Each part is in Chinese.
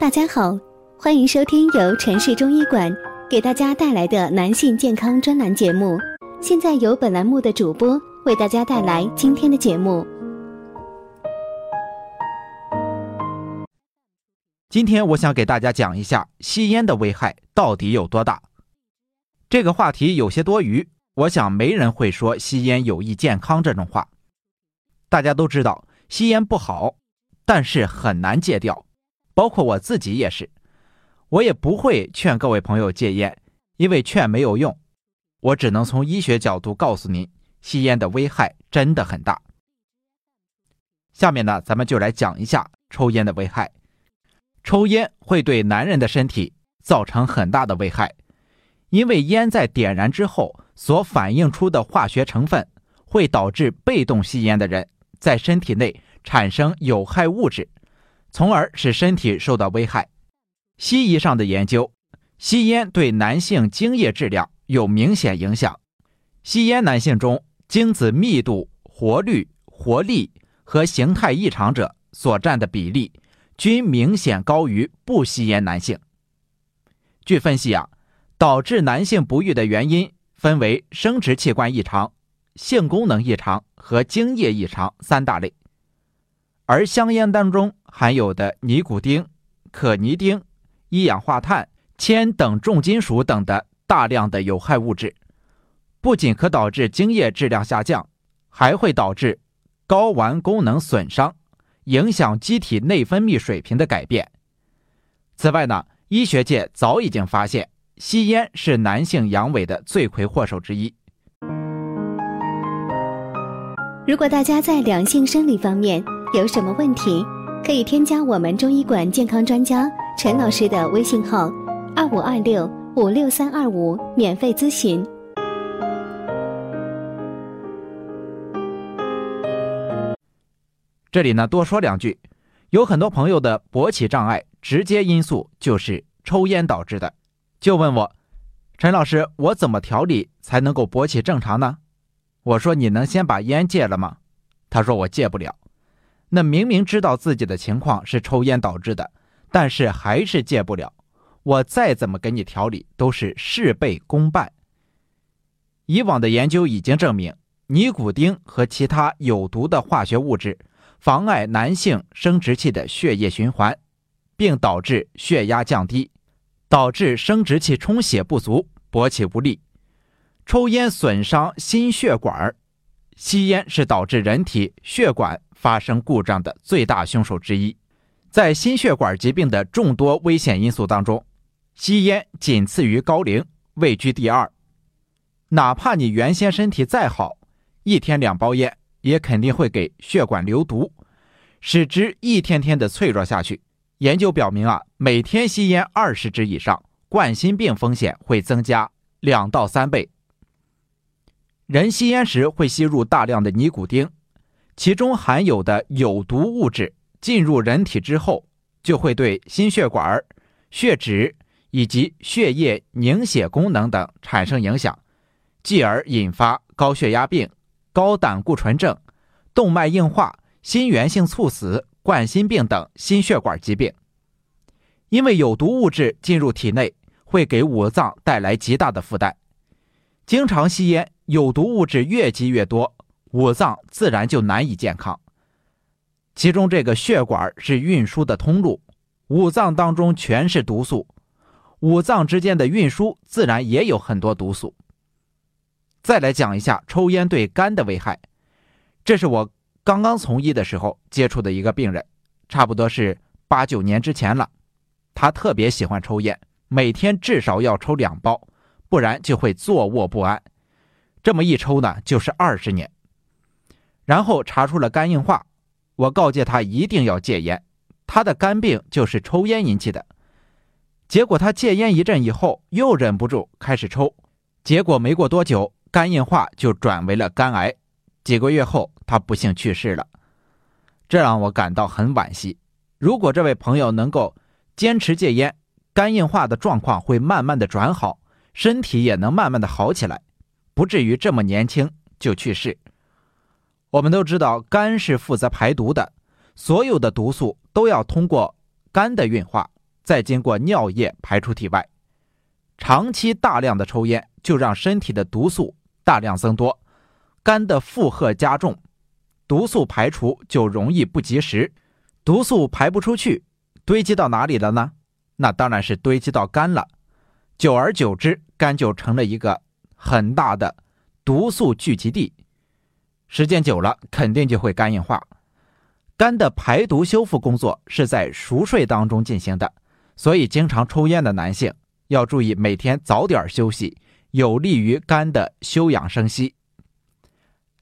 大家好，欢迎收听由城市中医馆给大家带来的男性健康专栏节目。现在由本栏目的主播为大家带来今天的节目。今天我想给大家讲一下吸烟的危害到底有多大。这个话题有些多余，我想没人会说吸烟有益健康这种话。大家都知道吸烟不好，但是很难戒掉，包括我自己也是。我也不会劝各位朋友戒烟，因为劝没有用。我只能从医学角度告诉您，吸烟的危害真的很大。下面呢，咱们就来讲一下抽烟的危害。抽烟会对男人的身体造成很大的危害，因为烟在点燃之后所反映出的化学成分，会导致被动吸烟的人。在身体内产生有害物质，从而使身体受到危害。西医上的研究，吸烟对男性精液质量有明显影响。吸烟男性中，精子密度、活率、活力和形态异常者所占的比例，均明显高于不吸烟男性。据分析啊，导致男性不育的原因分为生殖器官异常。性功能异常和精液异常三大类，而香烟当中含有的尼古丁、可尼丁、一氧化碳、铅等重金属等的大量的有害物质，不仅可导致精液质量下降，还会导致睾丸功能损伤，影响机体内分泌水平的改变。此外呢，医学界早已经发现，吸烟是男性阳痿的罪魁祸首之一。如果大家在两性生理方面有什么问题，可以添加我们中医馆健康专家陈老师的微信号：二五二六五六三二五，免费咨询。这里呢，多说两句，有很多朋友的勃起障碍，直接因素就是抽烟导致的，就问我，陈老师，我怎么调理才能够勃起正常呢？我说：“你能先把烟戒了吗？”他说：“我戒不了。”那明明知道自己的情况是抽烟导致的，但是还是戒不了。我再怎么给你调理，都是事倍功半。以往的研究已经证明，尼古丁和其他有毒的化学物质妨碍男性生殖器的血液循环，并导致血压降低，导致生殖器充血不足，勃起无力。抽烟损伤心血管，吸烟是导致人体血管发生故障的最大凶手之一。在心血管疾病的众多危险因素当中，吸烟仅次于高龄，位居第二。哪怕你原先身体再好，一天两包烟也肯定会给血管留毒，使之一天天的脆弱下去。研究表明啊，每天吸烟二十支以上，冠心病风险会增加两到三倍。人吸烟时会吸入大量的尼古丁，其中含有的有毒物质进入人体之后，就会对心血管、血脂以及血液凝血功能等产生影响，继而引发高血压病、高胆固醇症、动脉硬化、心源性猝死、冠心病等心血管疾病。因为有毒物质进入体内，会给五脏带来极大的负担，经常吸烟。有毒物质越积越多，五脏自然就难以健康。其中，这个血管是运输的通路，五脏当中全是毒素，五脏之间的运输自然也有很多毒素。再来讲一下抽烟对肝的危害，这是我刚刚从医的时候接触的一个病人，差不多是八九年之前了。他特别喜欢抽烟，每天至少要抽两包，不然就会坐卧不安。这么一抽呢，就是二十年，然后查出了肝硬化，我告诫他一定要戒烟，他的肝病就是抽烟引起的。结果他戒烟一阵以后，又忍不住开始抽，结果没过多久，肝硬化就转为了肝癌，几个月后他不幸去世了，这让我感到很惋惜。如果这位朋友能够坚持戒烟，肝硬化的状况会慢慢的转好，身体也能慢慢的好起来。不至于这么年轻就去世。我们都知道，肝是负责排毒的，所有的毒素都要通过肝的运化，再经过尿液排出体外。长期大量的抽烟，就让身体的毒素大量增多，肝的负荷加重，毒素排除就容易不及时，毒素排不出去，堆积到哪里了呢？那当然是堆积到肝了。久而久之，肝就成了一个很大的毒素聚集地，时间久了，肯定就会肝硬化。肝的排毒修复工作是在熟睡当中进行的，所以经常抽烟的男性。要注意每天早点休息，有利于肝的休养生息。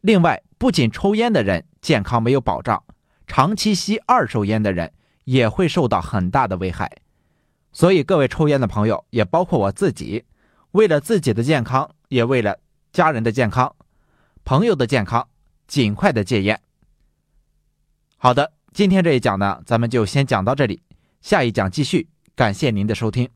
另外，不仅抽烟的人健康没有保障，长期吸二手烟的人也会受到很大的危害。所以，各位抽烟的朋友，也包括我自己，为了自己的健康，也为了家人的健康、朋友的健康，尽快的戒烟。好的，今天这一讲呢，咱们就先讲到这里，下一讲继续。感谢您的收听。